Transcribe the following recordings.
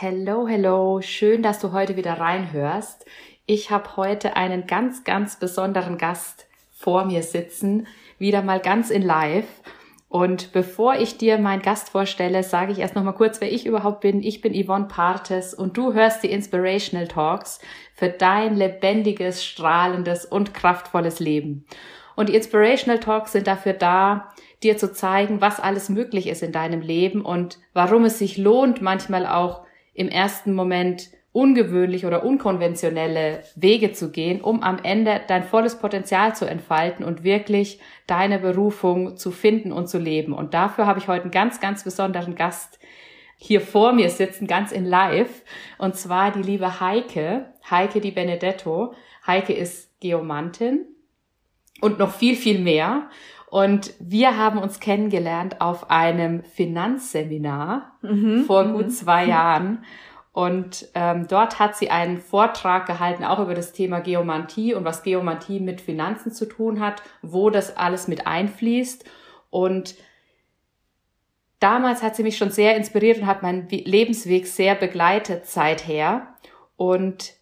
Hello, hello, schön, dass du heute wieder reinhörst. Ich habe heute einen ganz, ganz besonderen Gast vor mir sitzen, wieder mal ganz in live. Und bevor ich dir meinen Gast vorstelle, sage ich erst noch mal kurz, wer ich überhaupt bin. Ich bin Yvonne Partes und du hörst die Inspirational Talks für dein lebendiges, strahlendes und kraftvolles Leben. Und die Inspirational Talks sind dafür da, dir zu zeigen, was alles möglich ist in deinem Leben und warum es sich lohnt, manchmal auch im ersten Moment ungewöhnlich oder unkonventionelle Wege zu gehen, um am Ende dein volles Potenzial zu entfalten und wirklich deine Berufung zu finden und zu leben. Und dafür habe ich heute einen ganz, ganz besonderen Gast hier vor mir sitzen, ganz in live. Und zwar die liebe Heike, Heike Di Benedetto. Heike ist Geomantin und noch viel, viel mehr. Und wir haben uns kennengelernt auf einem Finanzseminar mhm, vor gut mhm. zwei Jahren. Und ähm, dort hat sie einen Vortrag gehalten, auch über das Thema Geomantie und was Geomantie mit Finanzen zu tun hat, wo das alles mit einfließt. Und damals hat sie mich schon sehr inspiriert und hat meinen Lebensweg sehr begleitet seither. Und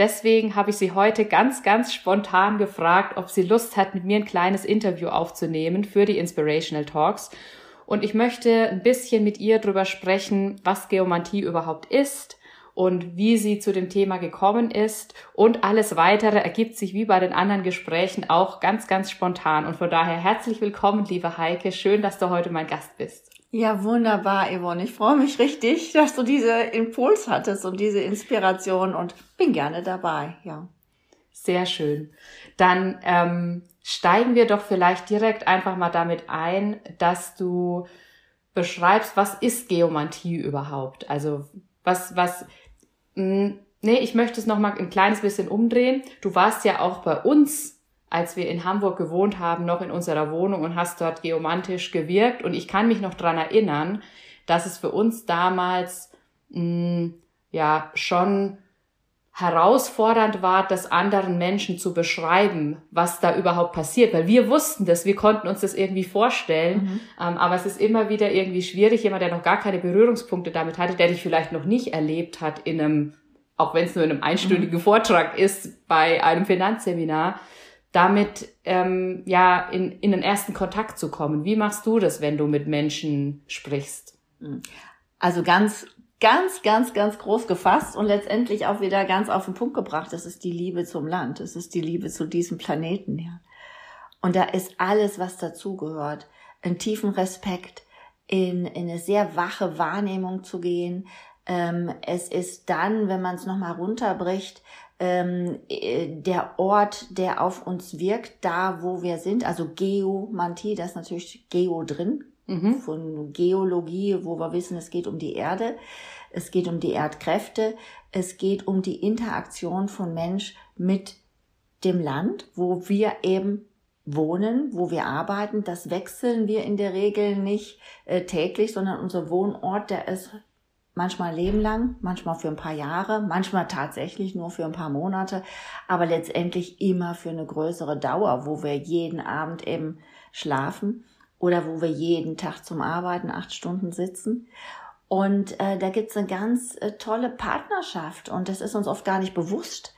Deswegen habe ich sie heute ganz, ganz spontan gefragt, ob sie Lust hat, mit mir ein kleines Interview aufzunehmen für die Inspirational Talks. Und ich möchte ein bisschen mit ihr darüber sprechen, was Geomantie überhaupt ist und wie sie zu dem Thema gekommen ist. Und alles weitere ergibt sich wie bei den anderen Gesprächen auch ganz, ganz spontan. Und von daher herzlich willkommen, liebe Heike. Schön, dass du heute mein Gast bist. Ja, wunderbar, Yvonne. Ich freue mich richtig, dass du diese Impuls hattest und diese Inspiration und bin gerne dabei, ja. Sehr schön. Dann ähm, steigen wir doch vielleicht direkt einfach mal damit ein, dass du beschreibst, was ist Geomantie überhaupt? Also was, was, mh, hm, nee, ich möchte es nochmal ein kleines bisschen umdrehen. Du warst ja auch bei uns als wir in Hamburg gewohnt haben, noch in unserer Wohnung und hast dort geomantisch gewirkt. Und ich kann mich noch dran erinnern, dass es für uns damals mh, mm, ja schon herausfordernd war, das anderen Menschen zu beschreiben, was da überhaupt passiert, weil wir wussten das, wir konnten uns das irgendwie vorstellen, mhm. ähm, aber es ist immer wieder irgendwie schwierig, jemand, der noch gar keine Berührungspunkte damit hatte, der dich vielleicht noch nicht erlebt hat in einem, auch wenn es nur in einem einstündigen mhm. Vortrag ist, bei einem Finanzseminar, damit ähm, ja in, in den ersten Kontakt zu kommen. Wie machst du das, wenn du mit Menschen sprichst? Hm. Also ganz, ganz, ganz, ganz groß gefasst und letztendlich auch wieder ganz auf den Punkt gebracht. Das ist die Liebe zum Land. Das ist die Liebe zu diesem Planeten, ja. Und da ist alles, was dazugehört. Einen tiefen Respekt, in, in eine sehr wache Wahrnehmung zu gehen. Ähm, es ist dann, wenn man es nochmal runterbricht, ähm, äh, der Ort, der auf uns wirkt, da wo wir sind, also Geomantie, da ist natürlich Geo drin, mhm. von Geologie, wo wir wissen, es geht um die Erde, es geht um die Erdkräfte, es geht um die Interaktion von Mensch mit dem Land, wo wir eben wohnen, wo wir arbeiten. Das wechseln wir in der Regel nicht äh, täglich, sondern unser Wohnort, der ist manchmal lebenlang, manchmal für ein paar Jahre, manchmal tatsächlich nur für ein paar Monate, aber letztendlich immer für eine größere Dauer, wo wir jeden Abend eben schlafen oder wo wir jeden Tag zum Arbeiten acht Stunden sitzen. Und äh, da gibt's eine ganz äh, tolle Partnerschaft und das ist uns oft gar nicht bewusst.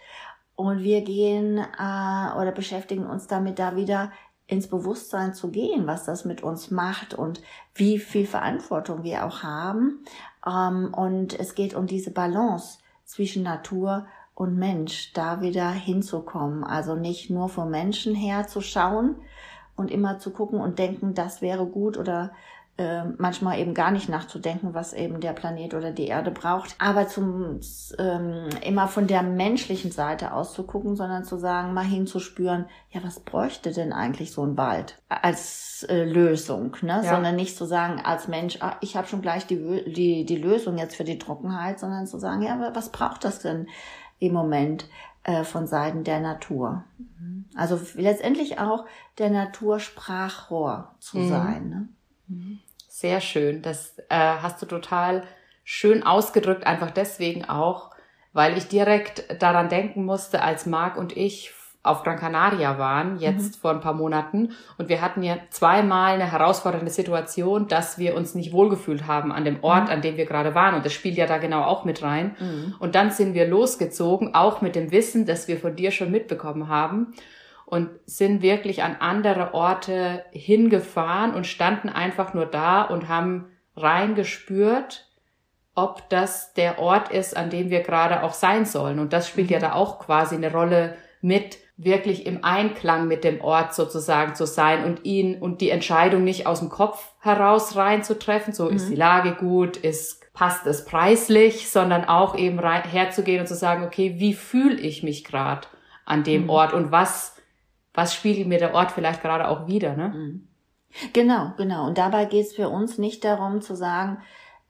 Und wir gehen äh, oder beschäftigen uns damit, da wieder ins Bewusstsein zu gehen, was das mit uns macht und wie viel Verantwortung wir auch haben. Ähm, und es geht um diese Balance zwischen Natur und Mensch, da wieder hinzukommen. Also nicht nur vom Menschen her zu schauen und immer zu gucken und denken, das wäre gut oder äh, manchmal eben gar nicht nachzudenken, was eben der Planet oder die Erde braucht, aber zum ähm, immer von der menschlichen Seite aus zu gucken, sondern zu sagen, mal hinzuspüren, ja, was bräuchte denn eigentlich so ein Wald als äh, Lösung, ne? Ja. Sondern nicht zu sagen als Mensch, ah, ich habe schon gleich die, die die Lösung jetzt für die Trockenheit, sondern zu sagen, ja, was braucht das denn im Moment? äh, von Seiten der Natur. Also letztendlich auch der Natursprachrohr zu mhm. sein. Ne? Sehr schön. Das äh, hast du total schön ausgedrückt, einfach deswegen auch, weil ich direkt daran denken musste, als Marc und ich auf Gran Canaria waren, jetzt mhm. vor ein paar Monaten. Und wir hatten ja zweimal eine herausfordernde Situation, dass wir uns nicht wohlgefühlt haben an dem Ort, mhm. an dem wir gerade waren. Und das spielt ja da genau auch mit rein. Mhm. Und dann sind wir losgezogen, auch mit dem Wissen, das wir von dir schon mitbekommen haben. Und sind wirklich an andere Orte hingefahren und standen einfach nur da und haben reingespürt, ob das der Ort ist, an dem wir gerade auch sein sollen. Und das spielt ja mhm. da auch quasi eine Rolle mit, wirklich im Einklang mit dem Ort sozusagen zu sein und ihn und die Entscheidung nicht aus dem Kopf heraus reinzutreffen, so mhm. ist die Lage gut, ist passt es preislich, sondern auch eben rein, herzugehen und zu sagen, okay, wie fühle ich mich gerade an dem mhm. Ort und was was spiegelt mir der Ort vielleicht gerade auch wieder, ne? Mhm. Genau, genau. Und dabei geht es für uns nicht darum zu sagen,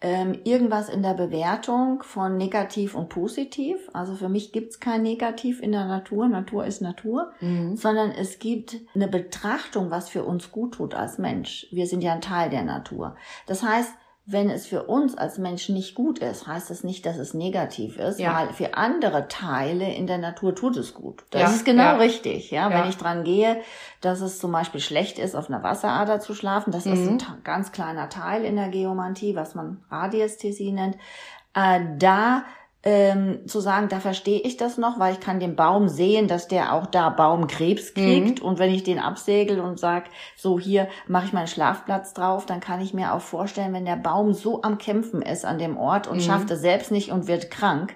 ähm, irgendwas in der Bewertung von negativ und positiv. Also für mich gibt's kein Negativ in der Natur. Natur ist Natur, mhm. sondern es gibt eine Betrachtung, was für uns gut tut als Mensch. Wir sind ja ein Teil der Natur. Das heißt, wenn es für uns als Menschen nicht gut ist, heißt das nicht, dass es negativ ist, ja. weil für andere Teile in der Natur tut es gut. Das ja, ist genau ja. richtig. Ja? wenn ich dran gehe, dass es zum Beispiel schlecht ist, auf einer Wasserader zu schlafen, das mhm. ist ein ganz kleiner Teil in der Geomantie, was man Radiästhesie nennt. Äh, da ähm, zu sagen, da verstehe ich das noch, weil ich kann den Baum sehen, dass der auch da Baumkrebs kriegt. Mhm. Und wenn ich den absegel und sag, so hier mache ich meinen Schlafplatz drauf, dann kann ich mir auch vorstellen, wenn der Baum so am Kämpfen ist an dem Ort und mhm. schafft es selbst nicht und wird krank,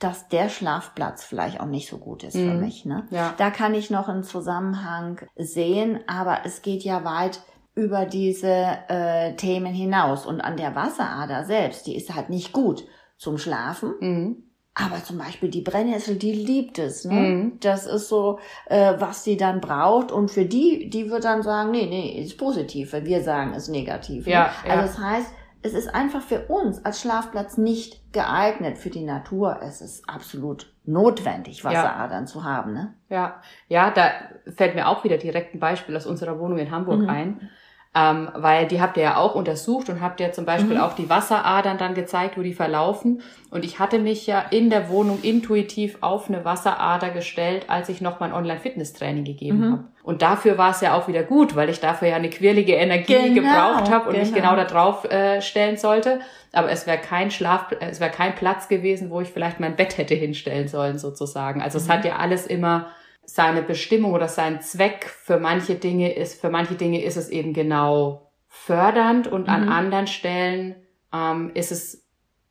dass der Schlafplatz vielleicht auch nicht so gut ist mhm. für mich. Ne? Ja. Da kann ich noch einen Zusammenhang sehen, aber es geht ja weit über diese äh, Themen hinaus. Und an der Wasserader selbst, die ist halt nicht gut zum Schlafen. Mhm. Aber zum Beispiel die Brennnessel, die liebt es. Ne? Mhm. Das ist so, äh, was sie dann braucht. Und für die, die wird dann sagen, nee, nee, ist positiv, wir sagen, ist negativ. Ne? Ja, ja. Also das heißt, es ist einfach für uns als Schlafplatz nicht geeignet für die Natur. Es ist absolut notwendig, Wasseradern ja. zu haben. Ne? Ja, ja, da fällt mir auch wieder direkt ein Beispiel aus unserer Wohnung in Hamburg mhm. ein. Ähm, weil die habt ihr ja auch untersucht und habt ja zum Beispiel mhm. auch die Wasseradern dann gezeigt, wo die verlaufen. Und ich hatte mich ja in der Wohnung intuitiv auf eine Wasserader gestellt, als ich noch mein Online-Fitness-Training gegeben mhm. habe. Und dafür war es ja auch wieder gut, weil ich dafür ja eine quirlige Energie genau, gebraucht habe und genau. mich genau da drauf äh, stellen sollte. Aber es wäre kein Schlaf, es wäre kein Platz gewesen, wo ich vielleicht mein Bett hätte hinstellen sollen, sozusagen. Also mhm. es hat ja alles immer seine Bestimmung oder sein Zweck für manche Dinge ist, für manche Dinge ist es eben genau fördernd und mhm. an anderen Stellen ähm, ist es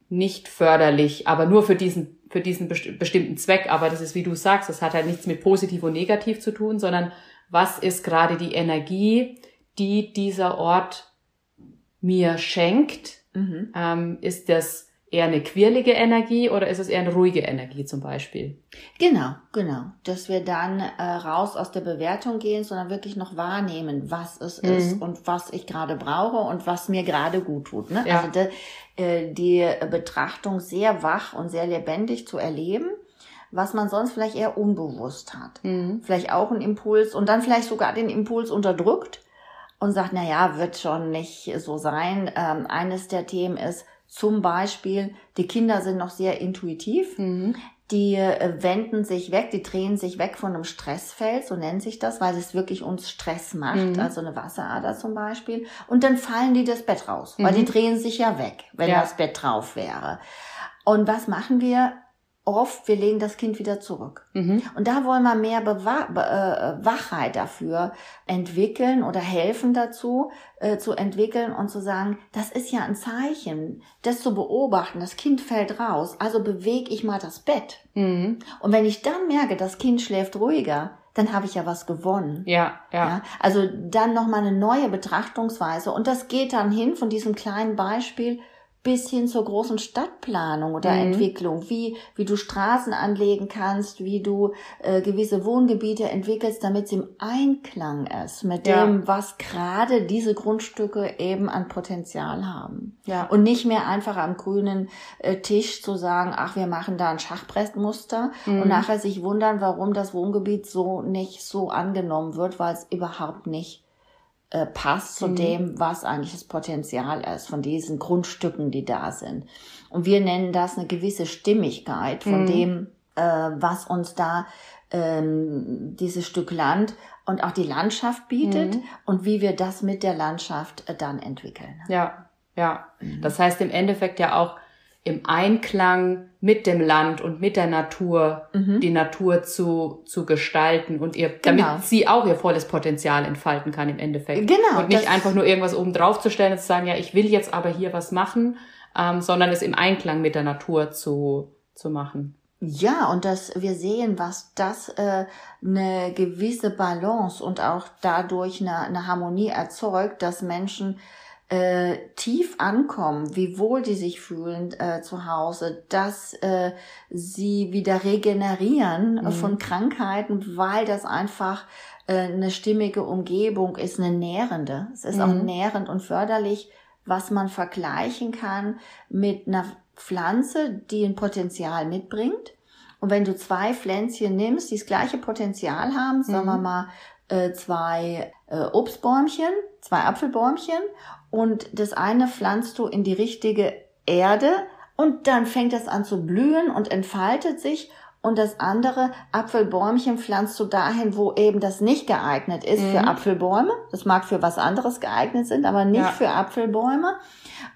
nicht förderlich, aber nur für diesen, für diesen besti bestimmten Zweck. Aber das ist, wie du sagst, das hat halt nichts mit positiv und negativ zu tun, sondern was ist gerade die Energie, die dieser Ort mir schenkt? Mhm. Ähm, ist das eher eine quirlige Energie oder ist es eher eine ruhige Energie zum Beispiel? Genau, genau. Dass wir dann äh, raus aus der Bewertung gehen, sondern wirklich noch wahrnehmen, was es mhm. ist und was ich gerade brauche und was mir gerade gut tut. Ne? Ja. Also de, äh, die Betrachtung sehr wach und sehr lebendig zu erleben was man sonst vielleicht eher unbewusst hat. Mhm. Vielleicht auch ein Impuls und dann vielleicht sogar den Impuls unterdrückt und sagt, na ja, wird schon nicht so sein. Ähm, eines der Themen ist, zum Beispiel, die Kinder sind noch sehr intuitiv. Mhm. Die äh, wenden sich weg, die drehen sich weg von einem Stressfeld, so nennt sich das, weil es wirklich uns Stress macht, mhm. also eine Wasserader zum Beispiel. Und dann fallen die das Bett raus, weil die mhm. drehen sich ja weg, wenn ja. das Bett drauf wäre. Und was machen wir? Oft, wir legen das Kind wieder zurück. Mhm. Und da wollen wir mehr Bewahr Be äh, Wachheit dafür entwickeln oder helfen dazu, äh, zu entwickeln und zu sagen, das ist ja ein Zeichen, das zu beobachten, das Kind fällt raus, also bewege ich mal das Bett. Mhm. Und wenn ich dann merke, das Kind schläft ruhiger, dann habe ich ja was gewonnen. Ja, ja. ja also dann nochmal eine neue Betrachtungsweise. Und das geht dann hin von diesem kleinen Beispiel bis hin zur großen Stadtplanung oder mhm. Entwicklung, wie, wie du Straßen anlegen kannst, wie du äh, gewisse Wohngebiete entwickelst, damit sie im Einklang ist mit ja. dem, was gerade diese Grundstücke eben an Potenzial haben. Ja. Und nicht mehr einfach am grünen äh, Tisch zu sagen, ach, wir machen da ein Schachbrettmuster mhm. und nachher sich wundern, warum das Wohngebiet so nicht so angenommen wird, weil es überhaupt nicht äh, passt zu mhm. dem, was eigentlich das Potenzial ist von diesen Grundstücken, die da sind. Und wir nennen das eine gewisse Stimmigkeit von mhm. dem, äh, was uns da ähm, dieses Stück Land und auch die Landschaft bietet mhm. und wie wir das mit der Landschaft äh, dann entwickeln. Ja, ja. Mhm. Das heißt im Endeffekt ja auch im Einklang mit dem Land und mit der Natur mhm. die Natur zu, zu gestalten und ihr, genau. damit sie auch ihr volles Potenzial entfalten kann im Endeffekt. Genau. Und nicht einfach nur irgendwas oben drauf zu stellen und zu sagen, ja, ich will jetzt aber hier was machen, ähm, sondern es im Einklang mit der Natur zu, zu machen. Ja, und dass wir sehen, was das äh, eine gewisse Balance und auch dadurch eine, eine Harmonie erzeugt, dass Menschen äh, tief ankommen, wie wohl die sich fühlen äh, zu Hause, dass äh, sie wieder regenerieren mhm. von Krankheiten, weil das einfach äh, eine stimmige Umgebung ist, eine nährende. Es ist mhm. auch nährend und förderlich, was man vergleichen kann mit einer Pflanze, die ein Potenzial mitbringt. Und wenn du zwei Pflänzchen nimmst, die das gleiche Potenzial haben, mhm. sagen wir mhm. mal äh, zwei äh, Obstbäumchen, zwei Apfelbäumchen und das eine pflanzt du in die richtige Erde und dann fängt es an zu blühen und entfaltet sich und das andere Apfelbäumchen pflanzt du dahin, wo eben das nicht geeignet ist mhm. für Apfelbäume. Das mag für was anderes geeignet sind, aber nicht ja. für Apfelbäume.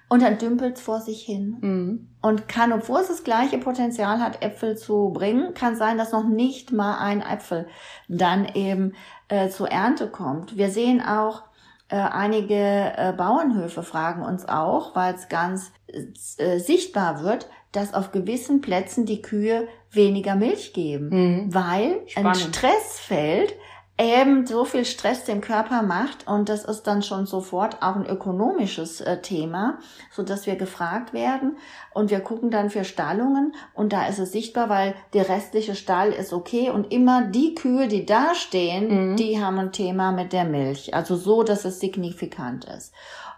Und dann dümpelt es vor sich hin. Mhm. Und kann, obwohl es das gleiche Potenzial hat, Äpfel zu bringen, kann sein, dass noch nicht mal ein Apfel dann eben äh, zur Ernte kommt. Wir sehen auch, äh, einige äh, Bauernhöfe fragen uns auch, weil es ganz äh, sichtbar wird, dass auf gewissen Plätzen die Kühe weniger Milch geben, mhm. weil Spannend. ein Stressfeld eben so viel Stress dem Körper macht und das ist dann schon sofort auch ein ökonomisches äh, Thema, so dass wir gefragt werden und wir gucken dann für Stallungen und da ist es sichtbar, weil der restliche Stall ist okay und immer die Kühe, die da stehen, mhm. die haben ein Thema mit der Milch, also so, dass es signifikant ist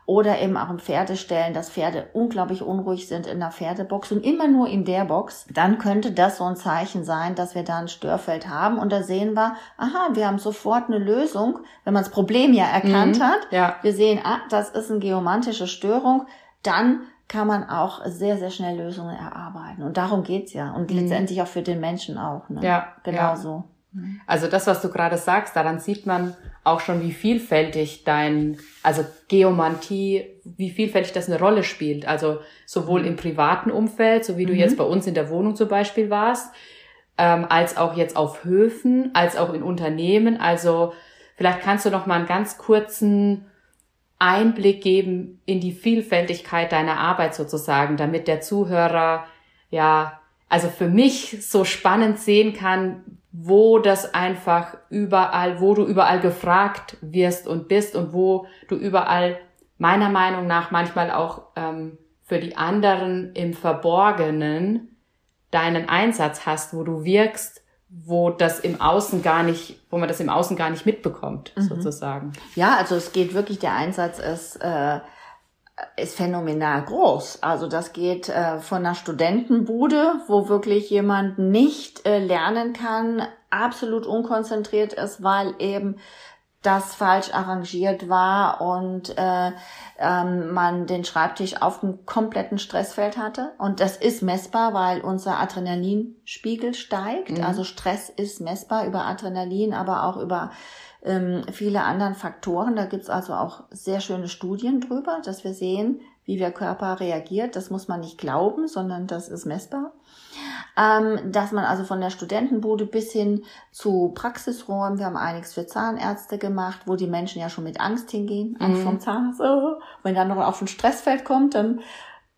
oder eben auch im Pferdestellen, dass Pferde unglaublich unruhig sind in der Pferdebox und immer nur in der Box, dann könnte das so ein Zeichen sein, dass wir da ein Störfeld haben und da sehen wir, aha, wir haben sofort eine Lösung, wenn man das Problem ja erkannt mhm, hat. Ja. Wir sehen, ah, das ist eine geomantische Störung, dann kann man auch sehr, sehr schnell Lösungen erarbeiten. Und darum geht's ja. Und mhm. letztendlich auch für den Menschen auch. Ne? Ja. Genauso. Ja. Also das, was du gerade sagst, daran sieht man auch schon, wie vielfältig dein, also Geomantie, wie vielfältig das eine Rolle spielt. Also sowohl im privaten Umfeld, so wie du mhm. jetzt bei uns in der Wohnung zum Beispiel warst, ähm, als auch jetzt auf Höfen, als auch in Unternehmen. Also vielleicht kannst du noch mal einen ganz kurzen Einblick geben in die Vielfältigkeit deiner Arbeit sozusagen, damit der Zuhörer ja also für mich so spannend sehen kann, wo das einfach überall, wo du überall gefragt wirst und bist und wo du überall meiner Meinung nach manchmal auch ähm, für die anderen im Verborgenen deinen Einsatz hast, wo du wirkst, wo das im Außen gar nicht, wo man das im Außen gar nicht mitbekommt, mhm. sozusagen. Ja, also es geht wirklich, der Einsatz ist äh, ist phänomenal groß. Also das geht äh, von einer Studentenbude, wo wirklich jemand nicht äh, lernen kann, absolut unkonzentriert ist, weil eben das falsch arrangiert war und äh, ähm, man den Schreibtisch auf dem kompletten Stressfeld hatte. Und das ist messbar, weil unser Adrenalinspiegel steigt. Mhm. Also Stress ist messbar über Adrenalin, aber auch über ähm, viele anderen Faktoren. Da gibt's also auch sehr schöne Studien drüber, dass wir sehen, wie der Körper reagiert. Das muss man nicht glauben, sondern das ist messbar. Ähm, dass man also von der Studentenbude bis hin zu Praxisräumen, wir haben einiges für Zahnärzte gemacht, wo die Menschen ja schon mit Angst hingehen, Angst mhm. vom Zahnarzt. Oh. Wenn dann noch auf ein Stressfeld kommt, dann,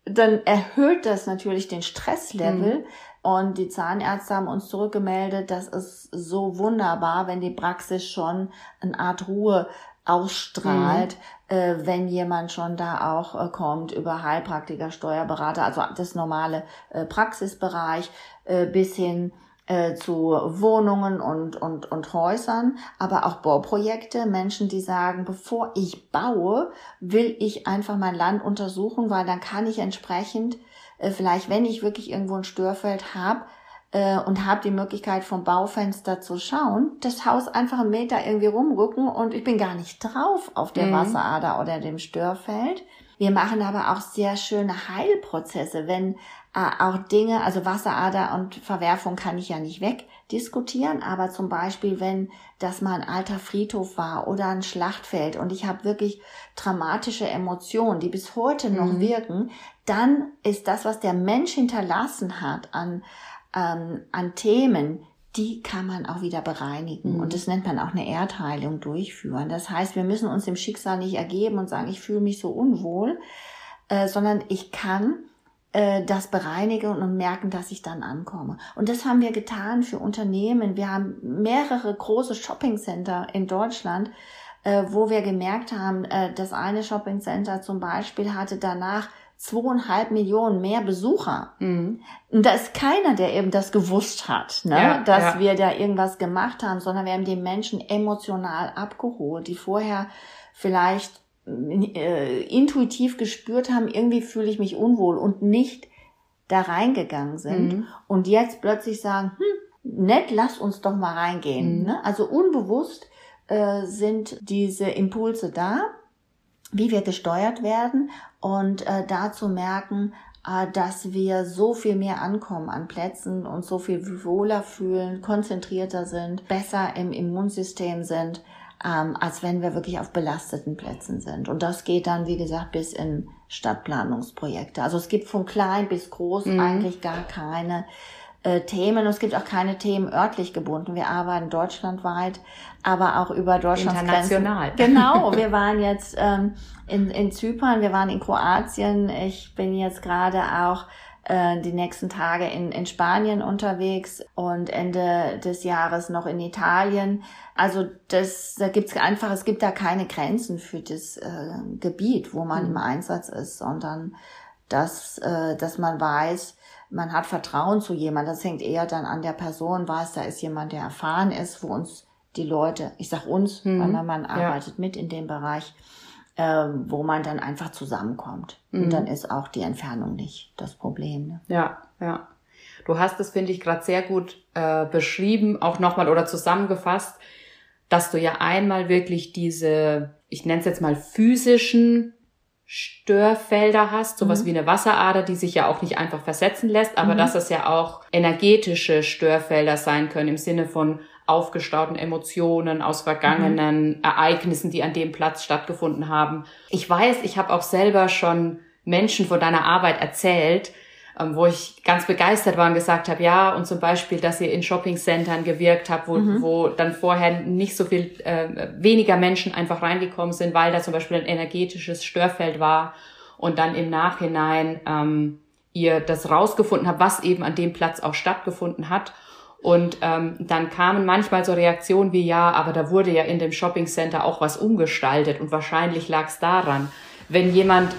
dann erhöht das natürlich den Stresslevel. Mhm. Und die Zahnärzte haben uns zurückgemeldet, das ist so wunderbar, wenn die Praxis schon eine Art Ruhe ausstrahlt, mhm. äh, wenn jemand schon da auch äh, kommt über Heilpraktiker, Steuerberater, also das normale äh, Praxisbereich äh, bis hin äh, zu Wohnungen und, und, und Häusern, aber auch Bauprojekte, Menschen, die sagen, bevor ich baue, will ich einfach mein Land untersuchen, weil dann kann ich entsprechend äh, vielleicht, wenn ich wirklich irgendwo ein Störfeld habe, äh, und habe die Möglichkeit vom Baufenster zu schauen, das Haus einfach einen Meter irgendwie rumrücken und ich bin gar nicht drauf auf der mhm. Wasserader oder dem Störfeld. Wir machen aber auch sehr schöne Heilprozesse, wenn Äh, auch Dinge, also Wasserader und Verwerfung kann ich ja nicht wegdiskutieren, aber zum Beispiel, wenn das mal ein alter Friedhof war oder ein Schlachtfeld und ich habe wirklich dramatische Emotionen, die bis heute noch mhm. wirken, dann ist das, was der Mensch hinterlassen hat an, ähm, an Themen, die kann man auch wieder bereinigen. Mhm. Und das nennt man auch eine Erdheilung durchführen. Das heißt, wir müssen uns dem Schicksal nicht ergeben und sagen, ich fühle mich so unwohl, äh, sondern ich kann äh, das bereinigen und merken, dass ich dann ankomme. Und das haben wir getan für Unternehmen. Wir haben mehrere große Shoppingcenter in Deutschland, äh, wo wir gemerkt haben, äh, das eine Shoppingcenter zum Beispiel hatte danach zweieinhalb Millionen mehr Besucher. Mhm. Und da ist keiner, der eben das gewusst hat, ne? Ja, dass ja. wir da irgendwas gemacht haben, sondern wir haben die Menschen emotional abgeholt, die vorher vielleicht äh, intuitiv gespürt haben, irgendwie fühle ich mich unwohl und nicht da reingegangen sind mhm. und jetzt plötzlich sagen, hm, nett, lass uns doch mal reingehen. Mhm. Ne? Also unbewusst äh, sind diese Impulse da wie wir gesteuert werden und äh, dazu merken, äh, dass wir so viel mehr ankommen an Plätzen und so viel wohler fühlen, konzentrierter sind, besser im Immunsystem sind, ähm, als wenn wir wirklich auf belasteten Plätzen sind. Und das geht dann, wie gesagt, bis in Stadtplanungsprojekte. Also es gibt von klein bis groß mhm. eigentlich gar keine äh, Themen. Und es gibt auch keine Themen örtlich gebunden. Wir arbeiten deutschlandweit, aber auch über Deutschlands International. Grenzen. Genau. Wir waren jetzt ähm, in, in Zypern, wir waren in Kroatien. Ich bin jetzt gerade auch äh, die nächsten Tage in, in Spanien unterwegs und Ende des Jahres noch in Italien. Also das, da gibt's einfach, es gibt da keine Grenzen für das äh, Gebiet, wo man mhm. im Einsatz ist, sondern dass, äh, dass man weiß, man hat Vertrauen zu jemandem. Das hängt eher dann an der Person, weiß, da ist jemand, der erfahren ist, wo uns die Leute, ich sag uns, mhm. weil mein Mann arbeitet ja. mit in dem Bereich, äh, wo man dann einfach zusammenkommt. Mhm. Und dann ist auch die Entfernung nicht das Problem. Ne? Ja, ja. Du hast es, finde ich, gerade sehr gut äh, beschrieben, auch nochmal oder zusammengefasst, dass du ja einmal wirklich diese, ich nenne es jetzt mal physischen Störfelder hast, sowas mhm. wie eine Wasserader, die sich ja auch nicht einfach versetzen lässt, aber mhm. dass es ja auch energetische Störfelder sein können im Sinne von aufgestauten Emotionen aus vergangenen mhm. Ereignissen, die an dem Platz stattgefunden haben. Ich weiß, ich habe auch selber schon Menschen von deiner Arbeit erzählt, wo ich ganz begeistert war und gesagt habe, ja, und zum Beispiel, dass ihr in Shoppingcentern gewirkt habt, wo, mhm. wo dann vorher nicht so viel, äh, weniger Menschen einfach reingekommen sind, weil da zum Beispiel ein energetisches Störfeld war und dann im Nachhinein ähm, ihr das rausgefunden habt, was eben an dem Platz auch stattgefunden hat. Und ähm, dann kamen manchmal so Reaktionen wie, ja, aber da wurde ja in dem Shoppingcenter auch was umgestaltet und wahrscheinlich lag es daran. Wenn jemand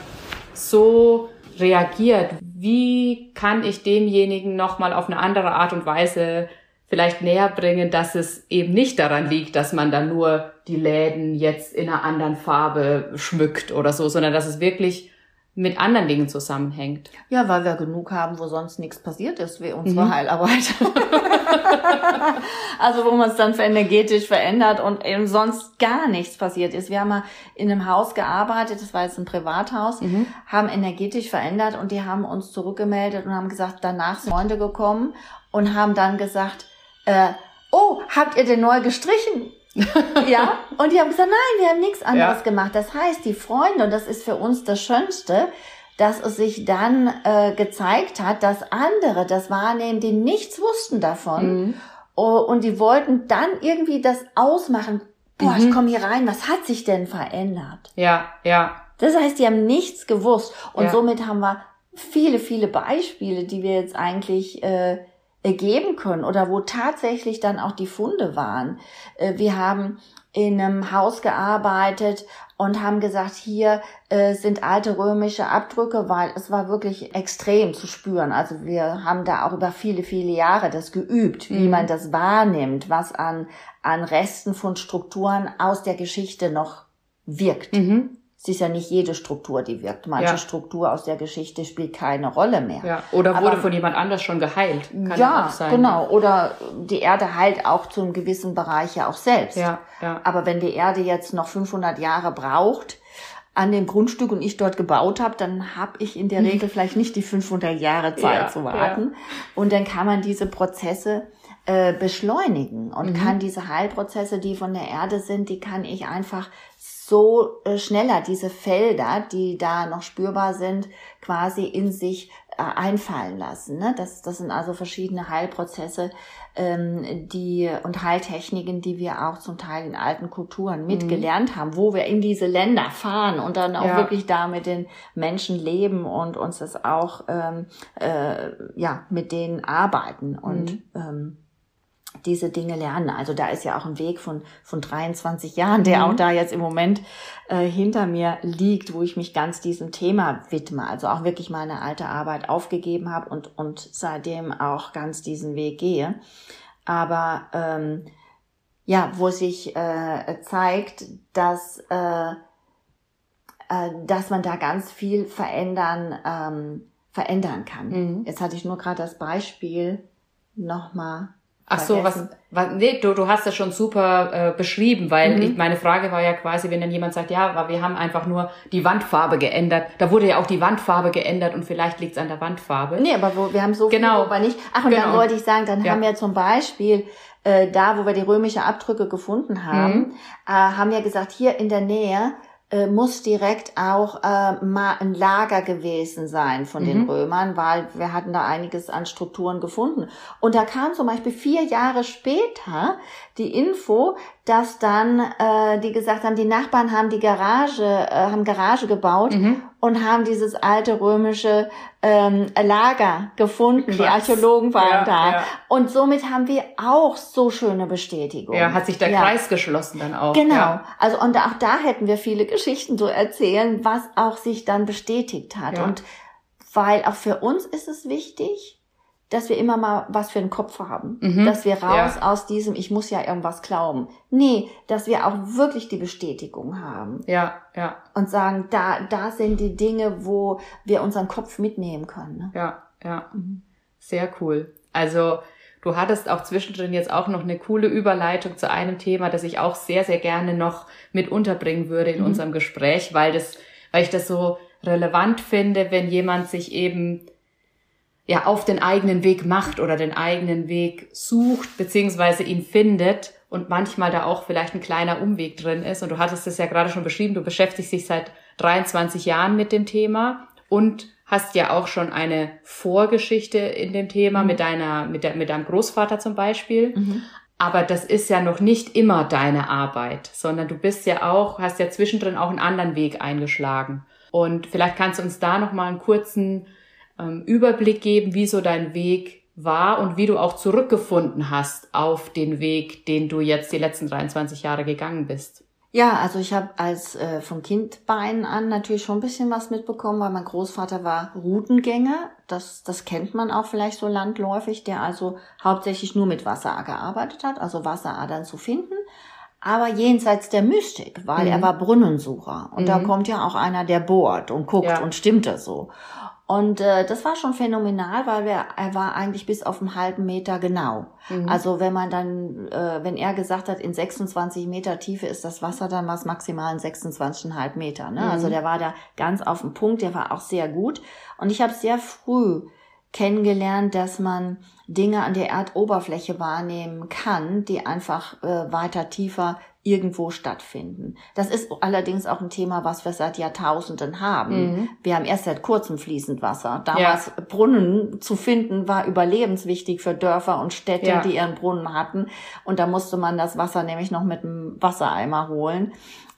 so reagiert, wie kann ich demjenigen nochmal auf eine andere Art und Weise vielleicht näher bringen, dass es eben nicht daran liegt, dass man dann nur die Läden jetzt in einer anderen Farbe schmückt oder so, sondern dass es wirklich mit anderen Dingen zusammenhängt. Ja, weil wir genug haben, wo sonst nichts passiert ist, wie unsere mhm. Heilarbeit. also wo man es dann energetisch verändert und eben sonst gar nichts passiert ist. Wir haben mal in einem Haus gearbeitet, das war jetzt ein Privathaus, mhm. haben energetisch verändert und die haben uns zurückgemeldet und haben gesagt, danach sind Freunde gekommen und haben dann gesagt, äh, oh, habt ihr denn neu gestrichen? Ja, und die haben gesagt, nein, wir haben nichts anderes ja. gemacht. Das heißt, die Freunde, und das ist für uns das Schönste, dass es sich dann äh, gezeigt hat, dass andere das wahrnehmen, die nichts wussten davon. Mhm. Oh, und die wollten dann irgendwie das ausmachen. Boah, mhm. ich komme hier rein, was hat sich denn verändert? Ja, ja. Das heißt, die haben nichts gewusst. Und ja. somit haben wir viele, viele Beispiele, die wir jetzt eigentlich äh, geben können oder wo tatsächlich dann auch die Funde waren. Äh, wir haben in einem Haus gearbeitet und haben gesagt, hier äh, sind alte römische Abdrücke, weil es war wirklich extrem zu spüren. Also wir haben da auch über viele, viele Jahre das geübt, wie mhm. man das wahrnimmt, was an, an Resten von Strukturen aus der Geschichte noch wirkt. Mhm es ist ja nicht jede Struktur, die wirkt. Manche ja. Struktur aus der Geschichte spielt keine Rolle mehr. Ja. Oder wurde Aber, von jemand anders schon geheilt. Kann ja, auch sein. genau. Oder die Erde heilt auch zu einem gewissen Bereich ja auch selbst. Ja, ja. Aber wenn die Erde jetzt noch 500 Jahre braucht, an dem Grundstück und ich dort gebaut habe, dann habe ich in der. Regel vielleicht nicht die 500 Jahre Zeit Ja, zu warten. Und dann kann man diese Prozesse äh, beschleunigen und Mhm. kann diese Heilprozesse, die von der Erde sind, die kann ich einfach so äh, schneller, diese Felder, die da noch spürbar sind, quasi in sich äh, einfallen lassen. Ne? Das, das sind also verschiedene Heilprozesse ähm, die und Heiltechniken, die wir auch zum Teil in alten Kulturen mitgelernt haben, wo wir in diese Länder fahren und dann auch Ja. wirklich da mit den Menschen leben und uns das auch ähm, äh, ja mit denen arbeiten und ähm, diese Dinge lernen. Also da ist ja auch ein Weg von, von 23 Jahren, der Mhm. auch da jetzt im Moment äh, hinter mir liegt, wo ich mich ganz diesem Thema widme. Also auch wirklich meine alte Arbeit aufgegeben habe und, und seitdem auch ganz diesen Weg gehe. Aber ähm, ja, wo sich äh, zeigt, dass, äh, äh, dass man da ganz viel verändern, ähm, verändern kann. Mhm. Jetzt hatte ich nur gerade das Beispiel nochmal. Ach so, was, was nee, du, du hast das schon super äh, beschrieben, weil Mhm. ich, meine Frage war ja quasi, wenn dann jemand sagt, ja, aber wir haben einfach nur die Wandfarbe geändert. Da wurde ja auch die Wandfarbe geändert und vielleicht liegt's an der Wandfarbe. Nee, aber wo, wir haben so Genau. viel, aber nicht. Ach, und dann Genau. wollte ich sagen, dann Ja. haben wir zum Beispiel äh, da, wo wir die römische Abdrücke gefunden haben, Mhm. äh, haben wir gesagt, hier in der Nähe äh, muss direkt auch äh, mal ein Lager gewesen sein von den Mhm. Römern, weil wir hatten da einiges an Strukturen gefunden. Und da kam zum Beispiel vier Jahre später die Info, dass dann äh, die gesagt haben, die Nachbarn haben die Garage, äh, haben Garage gebaut Mhm. und haben dieses alte römische ähm, Lager gefunden. Die Krass. Archäologen waren Ja, da. ja. Und somit haben wir auch so schöne Bestätigung. Ja, hat sich der Ja. Kreis geschlossen dann auch. Genau. Also und auch da hätten wir viele Geschichten zu erzählen, was auch sich dann bestätigt hat. Und weil auch für uns ist es wichtig, dass wir immer mal was für den Kopf haben. Mhm. Dass wir raus Ja. aus diesem, ich muss ja irgendwas glauben. Nee, dass wir auch wirklich die Bestätigung haben Ja, ja, und sagen, da, da sind die Dinge, wo wir unseren Kopf mitnehmen können. Ne? ja, ja. Mhm. Sehr cool. Also du hattest auch zwischendrin jetzt auch noch eine coole Überleitung zu einem Thema, das ich auch sehr, sehr gerne noch mit unterbringen würde in Mhm. unserem Gespräch, weil das, weil ich das so relevant finde, wenn jemand sich eben ja auf den eigenen Weg macht oder den eigenen Weg sucht, beziehungsweise ihn findet und manchmal da auch vielleicht ein kleiner Umweg drin ist. Und du hattest es ja gerade schon beschrieben, du beschäftigst dich seit 23 Jahren mit dem Thema und hast ja auch schon eine Vorgeschichte in dem Thema Mhm. mit deiner, mit, der, mit deinem Großvater zum Beispiel. Mhm. Aber das ist ja noch nicht immer deine Arbeit, sondern du bist ja auch, hast ja zwischendrin auch einen anderen Weg eingeschlagen. Und vielleicht kannst du uns da noch mal einen kurzen ähm, Überblick geben, wie so dein Weg war und wie du auch zurückgefunden hast auf den Weg, den du jetzt die letzten 23 Jahre gegangen bist. Ja, also ich habe als äh, vom Kindbein an natürlich schon ein bisschen was mitbekommen, weil mein Großvater war Routengänger. Das, das kennt man auch vielleicht so landläufig, der also hauptsächlich nur mit Wasser gearbeitet hat, also Wasseradern zu finden. Aber jenseits der Mystik, weil Mhm. er war Brunnensucher. Und da Mhm. kommt ja auch einer, der bohrt und guckt Ja. und stimmt das so. Und äh, das war schon phänomenal, weil wir, er war eigentlich bis auf einen halben Meter genau. Mhm. Also wenn man dann, äh, wenn er gesagt hat, in 26 Meter Tiefe ist das Wasser, dann war es maximal in 26,5 Meter. Ne? Mhm. Also der war da ganz auf dem Punkt, der war auch sehr gut. Und ich habe sehr früh kennengelernt, dass man Dinge an der Erdoberfläche wahrnehmen kann, die einfach äh, weiter tiefer irgendwo stattfinden. Das ist allerdings auch ein Thema, was wir seit Jahrtausenden haben. Mhm. Wir haben erst seit kurzem fließend Wasser. Damals Brunnen zu finden war überlebenswichtig für Dörfer und Städte, Ja. die ihren Brunnen hatten. Und da musste man das Wasser nämlich noch mit einem Wassereimer holen.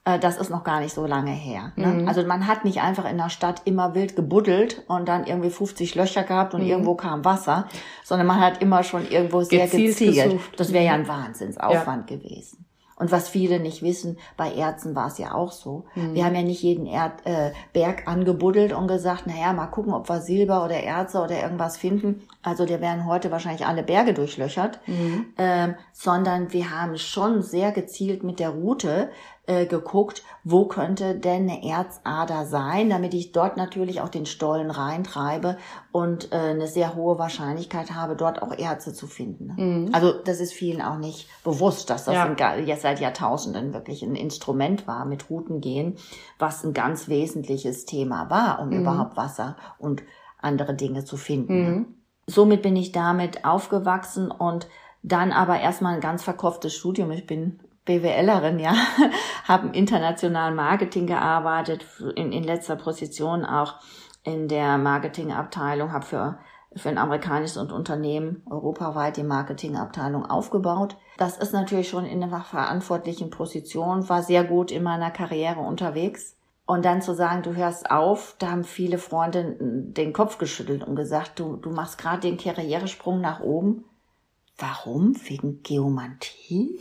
Äh, Das ist noch gar nicht so lange her. Ne? Mhm. Also man hat nicht einfach in der Stadt immer wild gebuddelt und dann irgendwie 50 Löcher gehabt und Mhm. irgendwo kam Wasser, sondern man hat immer schon irgendwo sehr Gezielt gezielt. Das wäre ja Mhm. ein Wahnsinnsaufwand gewesen. Und was viele nicht wissen, bei Erzen war es ja auch so. Mhm. Wir haben ja nicht jeden Erd, äh, Berg angebuddelt und gesagt, naja, mal gucken, ob wir Silber oder Erze oder irgendwas finden. Also der werden heute wahrscheinlich alle Berge durchlöchert. Mhm. Ähm, sondern wir haben schon sehr gezielt mit der Route äh, geguckt, wo könnte denn eine Erzader sein, damit ich dort natürlich auch den Stollen reintreibe und äh, eine sehr hohe Wahrscheinlichkeit habe, dort auch Erze zu finden. Mhm. Also das ist vielen auch nicht bewusst, dass das ja. jetzt seit Jahrtausenden wirklich ein Instrument war mit Routengehen, was ein ganz wesentliches Thema war, um mhm. überhaupt Wasser und andere Dinge zu finden. Mhm. Somit bin ich damit aufgewachsen und dann aber erstmal ein ganz verkopftes Studium. Ich bin BWLerin, ja, habe im internationalen Marketing gearbeitet, in, in letzter Position auch in der Marketingabteilung, habe für, für ein amerikanisches Unternehmen europaweit die Marketingabteilung aufgebaut. Das ist natürlich schon in einer verantwortlichen Position, war sehr gut in meiner Karriere unterwegs. Und dann zu sagen, du hörst auf, da haben viele Freunde den Kopf geschüttelt und gesagt, du, du machst gerade den Karrieresprung nach oben. Warum? Wegen Geomantie?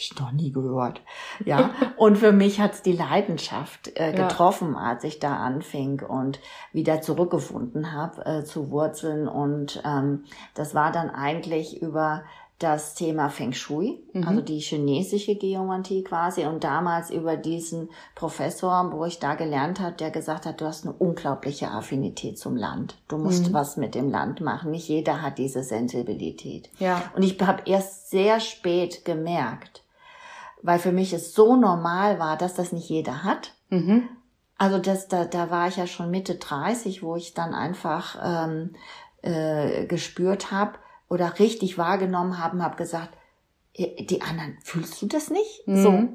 Ich noch nie gehört. Ja. Und für mich hat's die Leidenschaft äh, getroffen, ja. als ich da anfing und wieder zurückgefunden habe äh, zu Wurzeln. Und ähm, das war dann eigentlich über das Thema Feng Shui, mhm. also die chinesische Geomantie quasi und damals über diesen Professor, wo ich da gelernt habe, der gesagt hat, du hast eine unglaubliche Affinität zum Land. Du musst mhm. was mit dem Land machen. Nicht jeder hat diese Sensibilität. Ja. Und ich habe erst sehr spät gemerkt, weil für mich es so normal war, dass das nicht jeder hat. Mhm. Also das, da, da war ich ja schon Mitte 30, wo ich dann einfach ähm, äh, gespürt habe oder richtig wahrgenommen haben, habe gesagt, die anderen, fühlst du das nicht? Mhm. So,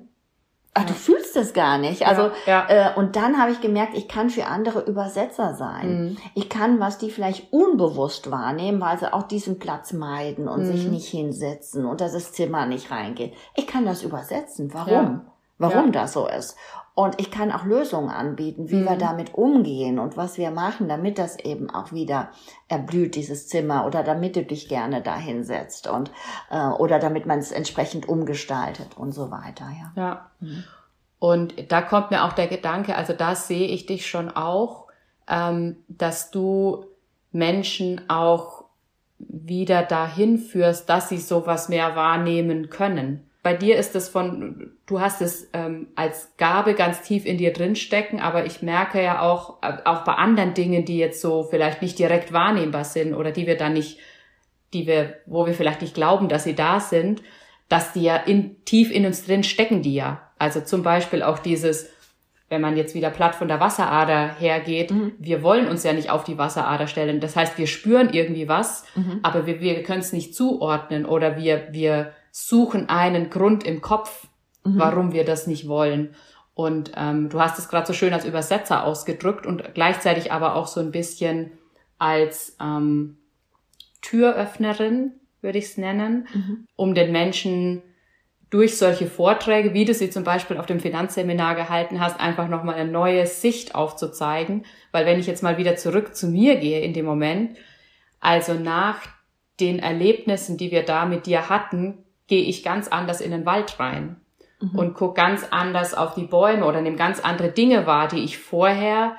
ach, du fühlst es gar nicht. Also ja, ja. Äh, und dann habe ich gemerkt, ich kann für andere Übersetzer sein. Mhm. Ich kann, was die vielleicht unbewusst wahrnehmen, weil sie auch diesen Platz meiden und mhm. sich nicht hinsetzen und dass das Zimmer nicht reingeht. Ich kann das übersetzen. Warum? Ja. Warum das so ist. Und ich kann auch Lösungen anbieten, wie mhm. wir damit umgehen und was wir machen, damit das eben auch wieder erblüht, dieses Zimmer, oder damit du dich gerne da hinsetzt und äh, oder damit man es entsprechend umgestaltet und so weiter. Ja. ja. Mhm. Und da kommt mir auch der Gedanke, also da sehe ich dich schon auch, ähm, dass du Menschen auch wieder dahin führst, dass sie sowas mehr wahrnehmen können bei dir ist es von, du hast es ähm, als Gabe ganz tief in dir drin stecken, aber ich merke ja auch, äh, auch bei anderen Dingen, die jetzt so vielleicht nicht direkt wahrnehmbar sind oder die wir dann nicht, die wir, wo wir vielleicht nicht glauben, dass sie da sind, dass die ja in, tief in uns drin stecken die ja. Also zum Beispiel auch dieses, wenn man jetzt wieder platt von der Wasserader hergeht, mhm. wir wollen uns ja nicht auf die Wasserader stellen. Das heißt, wir spüren irgendwie was, mhm. aber wir, wir können es nicht zuordnen oder wir, wir suchen einen Grund im Kopf, mhm. warum wir das nicht wollen. Und ähm, du hast es gerade so schön als Übersetzer ausgedrückt und gleichzeitig aber auch so ein bisschen als ähm, Türöffnerin, würde ich es nennen, mhm. um den Menschen durch solche Vorträge, wie du sie zum Beispiel auf dem Finanzseminar gehalten hast, einfach nochmal eine neue Sicht aufzuzeigen. Weil wenn ich jetzt mal wieder zurück zu mir gehe in dem Moment, also nach den Erlebnissen, die wir da mit dir hatten, gehe ich ganz anders in den Wald rein mhm. und gucke ganz anders auf die Bäume oder nehme ganz andere Dinge wahr, die ich vorher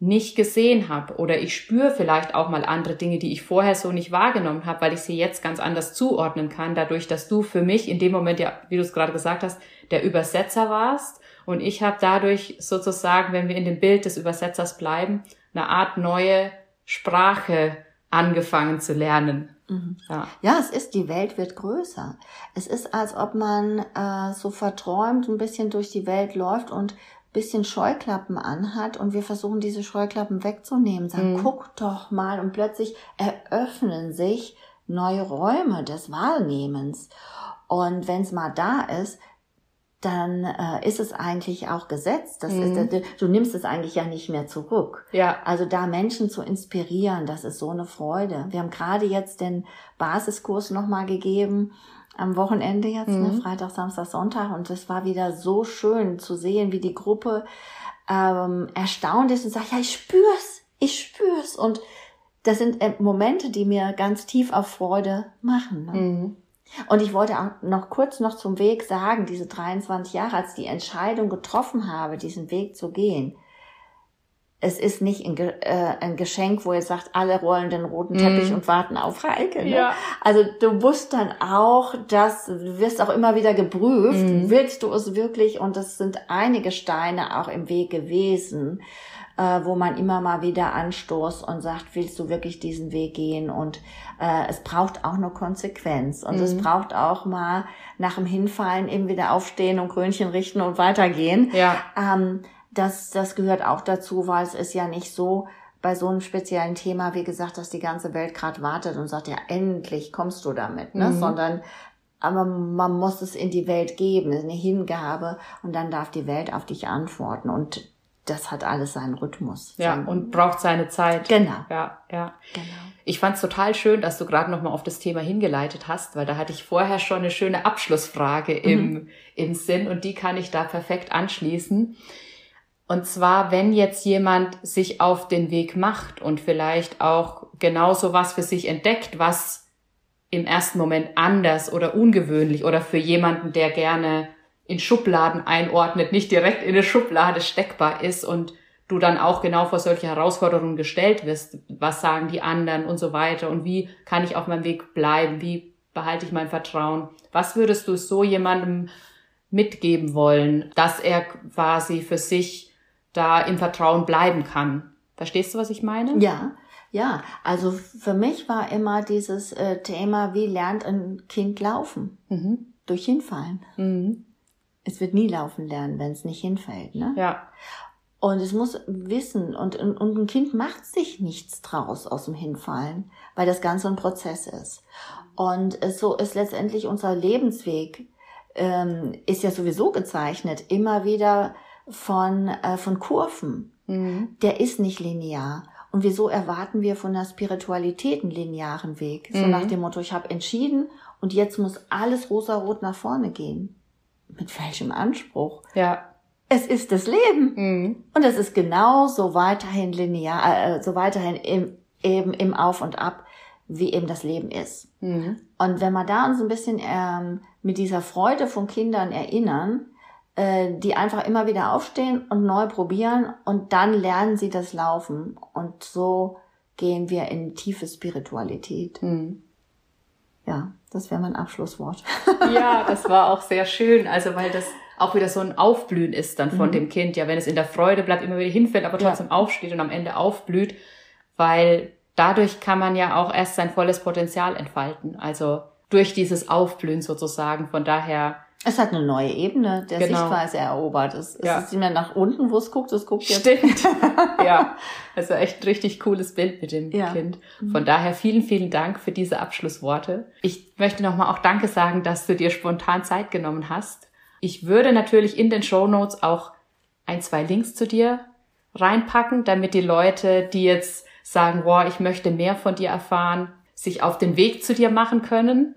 nicht gesehen habe. Oder ich spüre vielleicht auch mal andere Dinge, die ich vorher so nicht wahrgenommen habe, weil ich sie jetzt ganz anders zuordnen kann, dadurch, dass du für mich in dem Moment, ja, wie du es gerade gesagt hast, der Übersetzer warst. Und ich habe dadurch sozusagen, wenn wir in dem Bild des Übersetzers bleiben, eine Art neue Sprache angefangen zu lernen. Mhm. Ja. ja, es ist, die Welt wird größer. Es ist, als ob man äh, so verträumt ein bisschen durch die Welt läuft und bisschen Scheuklappen anhat und wir versuchen diese Scheuklappen wegzunehmen, sagen, mhm. guck doch mal und plötzlich eröffnen sich neue Räume des Wahrnehmens. Und wenn es mal da ist, dann äh, ist es eigentlich auch gesetzt. Das mhm. ist, du nimmst es eigentlich ja nicht mehr zurück. Ja. Also da Menschen zu inspirieren, das ist so eine Freude. Wir haben gerade jetzt den Basiskurs nochmal gegeben am Wochenende jetzt, ne, mhm. ne, Freitag, Samstag, Sonntag. Und es war wieder so schön zu sehen, wie die Gruppe ähm, erstaunt ist und sagt, ja, ich spür's, ich spür's. Und das sind äh, Momente, die mir ganz tief auf Freude machen. Ne? Mhm. Und ich wollte auch noch kurz noch zum Weg sagen, diese 23 Jahre, als die Entscheidung getroffen habe, diesen Weg zu gehen, es ist nicht ein, Ge- äh, ein Geschenk, wo ihr sagt, alle rollen den roten Teppich Mhm. und warten auf Heike. Ne? Ja. Also du musst dann auch, das, du wirst auch immer wieder geprüft, Mhm. willst du es wirklich? Und es sind einige Steine auch im Weg gewesen, äh, wo man immer mal wieder anstoßt und sagt, willst du wirklich diesen Weg gehen? Und äh, es braucht auch eine Konsequenz. Und es Mhm. braucht auch mal nach dem Hinfallen eben wieder aufstehen und Krönchen richten und weitergehen. Ja. Ähm, das, das gehört auch dazu, weil es ist ja nicht so bei so einem speziellen Thema, wie gesagt, dass die ganze Welt gerade wartet und sagt, ja, endlich kommst du damit, ne? Mhm. Sondern aber man muss es in die Welt geben, es eine Hingabe und dann darf die Welt auf dich antworten und das hat alles seinen Rhythmus. Ja, Sein- und braucht seine Zeit. genau, Ja, ja. genau. Ich fand es total schön, dass du gerade nochmal auf das Thema hingeleitet hast, weil da hatte ich vorher schon eine schöne Abschlussfrage im, im Sinn und die kann ich da perfekt anschließen. Und zwar, wenn jetzt jemand sich auf den Weg macht und vielleicht auch genauso was für sich entdeckt, was im ersten Moment anders oder ungewöhnlich oder für jemanden, der gerne in Schubladen einordnet, nicht direkt in eine Schublade steckbar ist und du dann auch genau vor solche Herausforderungen gestellt wirst. Was sagen die anderen und so weiter und wie kann ich auf meinem Weg bleiben? Wie behalte ich mein Vertrauen? Was würdest du so jemandem mitgeben wollen, dass er quasi für sich da im Vertrauen bleiben kann? Verstehst du, was ich meine? Ja, ja. Also für mich war immer dieses äh, Thema, wie lernt ein Kind laufen? Mhm. Durch Hinfallen. Mhm. Es wird nie laufen lernen, wenn es nicht hinfällt. Ne? Ja. Und es muss wissen, und, und ein Kind macht sich nichts draus aus dem Hinfallen, weil das Ganze ein Prozess ist. Und so ist letztendlich unser Lebensweg, ähm, ist ja sowieso gezeichnet, immer wieder von, äh, von Kurven. Mhm. Der ist nicht linear. Und wieso erwarten wir von der Spiritualität einen linearen Weg? So Mhm. nach dem Motto, ich habe entschieden und jetzt muss alles rosarot nach vorne gehen. Mit welchem Anspruch? Ja. Es ist das Leben. Mhm. Und es ist genauso weiterhin linear, äh, so weiterhin im, eben im Auf und Ab, wie eben das Leben ist. Mhm. Und wenn wir da uns ein bisschen ähm, mit dieser Freude von Kindern erinnern, äh, die einfach immer wieder aufstehen und neu probieren und dann lernen sie das Laufen. Und so gehen wir in tiefe Spiritualität. Mhm. Ja, das wäre mein Abschlusswort. Ja, das war auch sehr schön. Also, weil das auch wieder so ein Aufblühen ist dann von Mhm. dem Kind. Ja, wenn es in der Freude bleibt, immer wieder hinfällt, aber trotzdem aufsteht und am Ende aufblüht, weil dadurch kann man ja auch erst sein volles Potenzial entfalten. Also durch dieses Aufblühen sozusagen. Von daher, Es hat eine neue Ebene der Genau. Sichtweise erobert. Es, es Ja. ist nicht mehr nach unten, wo es guckt, es guckt jetzt. stimmt. ja, also echt ein richtig cooles Bild mit dem Ja. Kind. Von daher vielen, vielen Dank für diese Abschlussworte. Ich möchte nochmal auch Danke sagen, dass du dir spontan Zeit genommen hast. Ich würde natürlich in den Show Notes auch ein, zwei Links zu dir reinpacken, damit die Leute, die jetzt sagen, boah, ich möchte mehr von dir erfahren, sich auf den Weg zu dir machen können.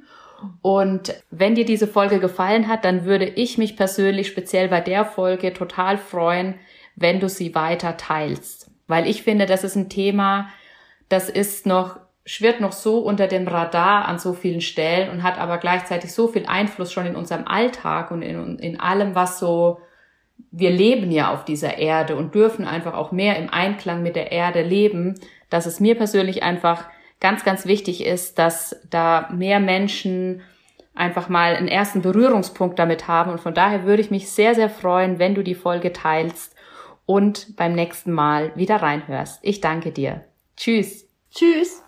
Und wenn dir diese Folge gefallen hat, dann würde ich mich persönlich speziell bei der Folge total freuen, wenn du sie weiter teilst. Weil ich finde, das ist ein Thema, das ist noch, schwirrt noch so unter dem Radar an so vielen Stellen und hat aber gleichzeitig so viel Einfluss schon in unserem Alltag und in, in allem, was so, wir leben ja auf dieser Erde und dürfen einfach auch mehr im Einklang mit der Erde leben, dass es mir persönlich einfach ganz, ganz wichtig ist, dass da mehr Menschen einfach mal einen ersten Berührungspunkt damit haben. Und von daher würde ich mich sehr, sehr freuen, wenn du die Folge teilst und beim nächsten Mal wieder reinhörst. Ich danke dir. Tschüss. Tschüss.